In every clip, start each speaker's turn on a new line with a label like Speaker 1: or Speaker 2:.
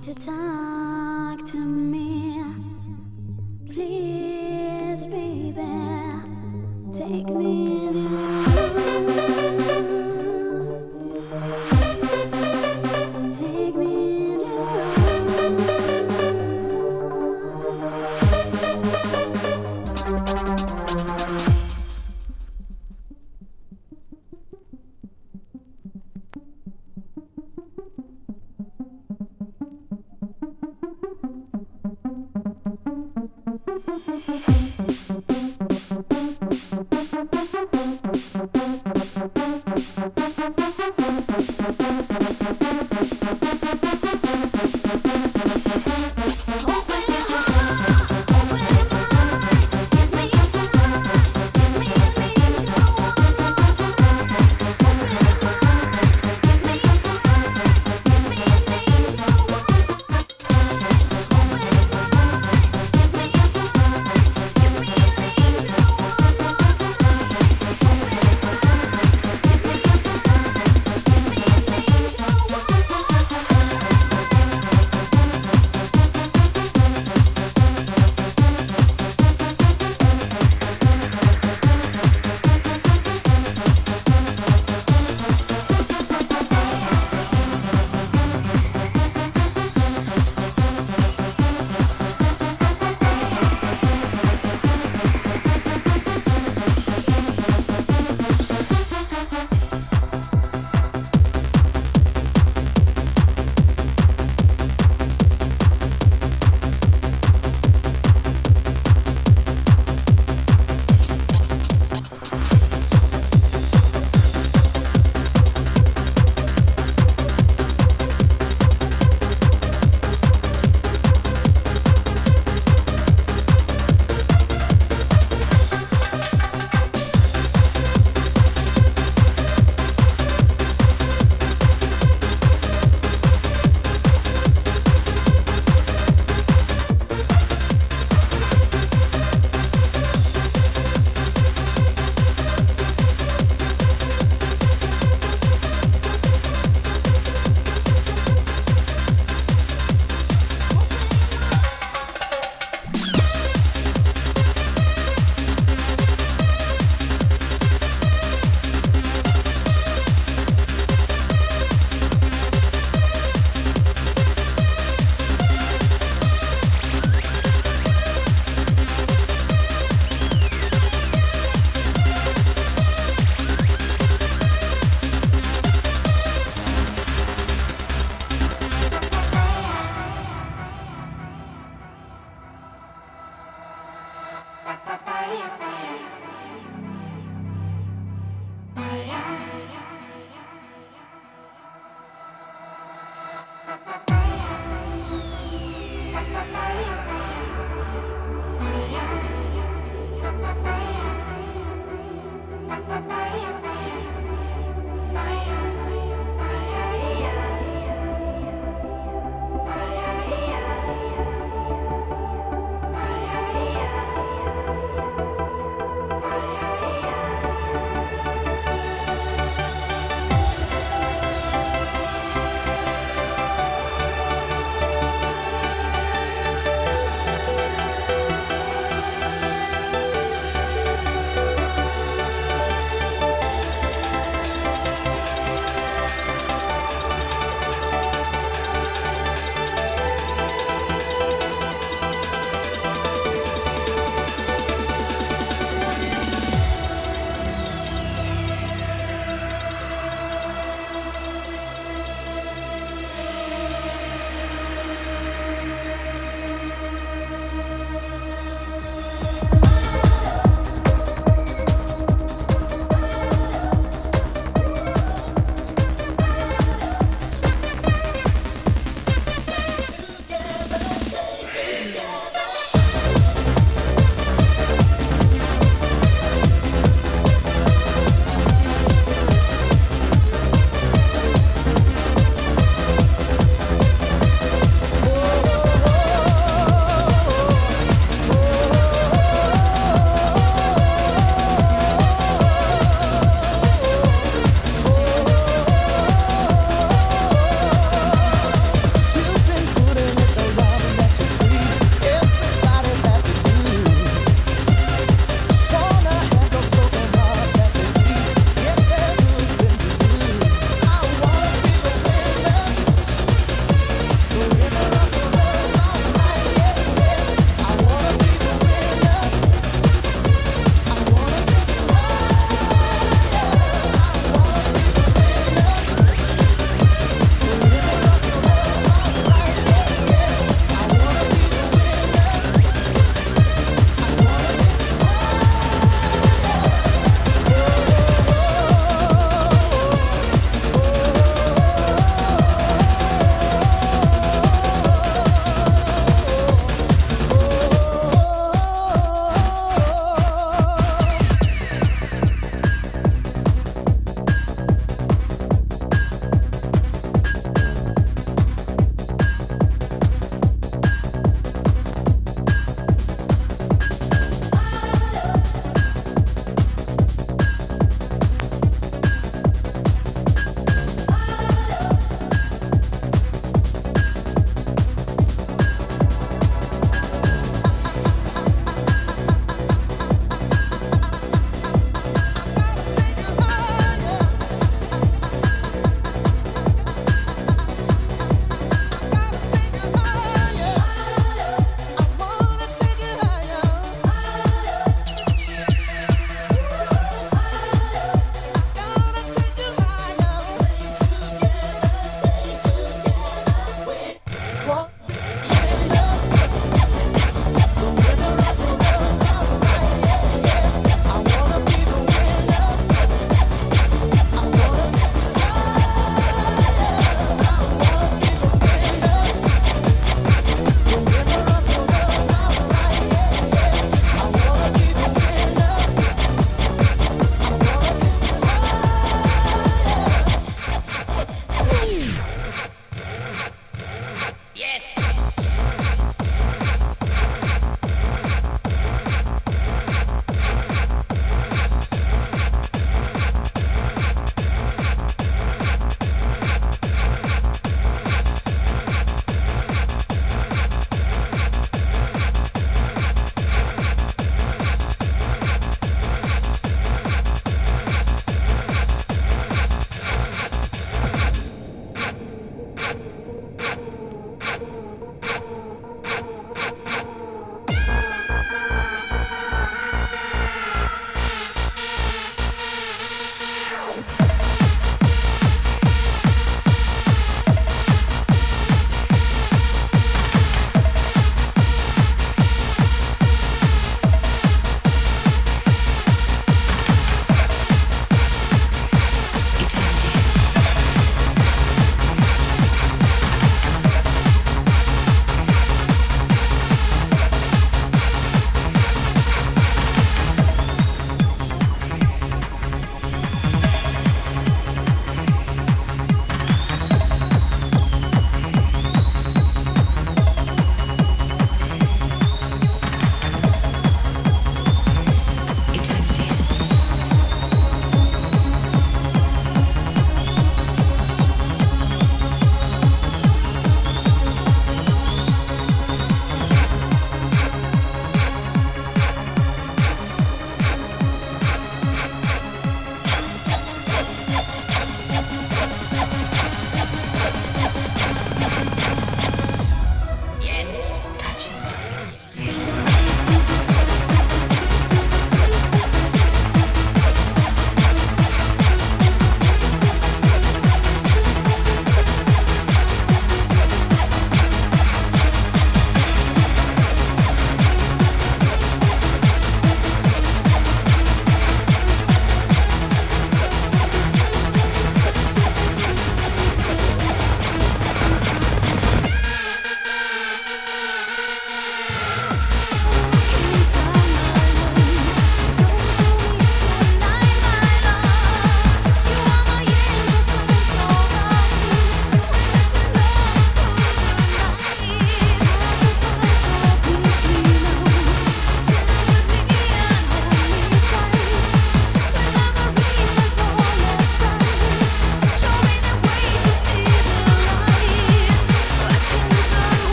Speaker 1: to
Speaker 2: time.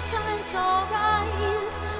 Speaker 2: silence alright.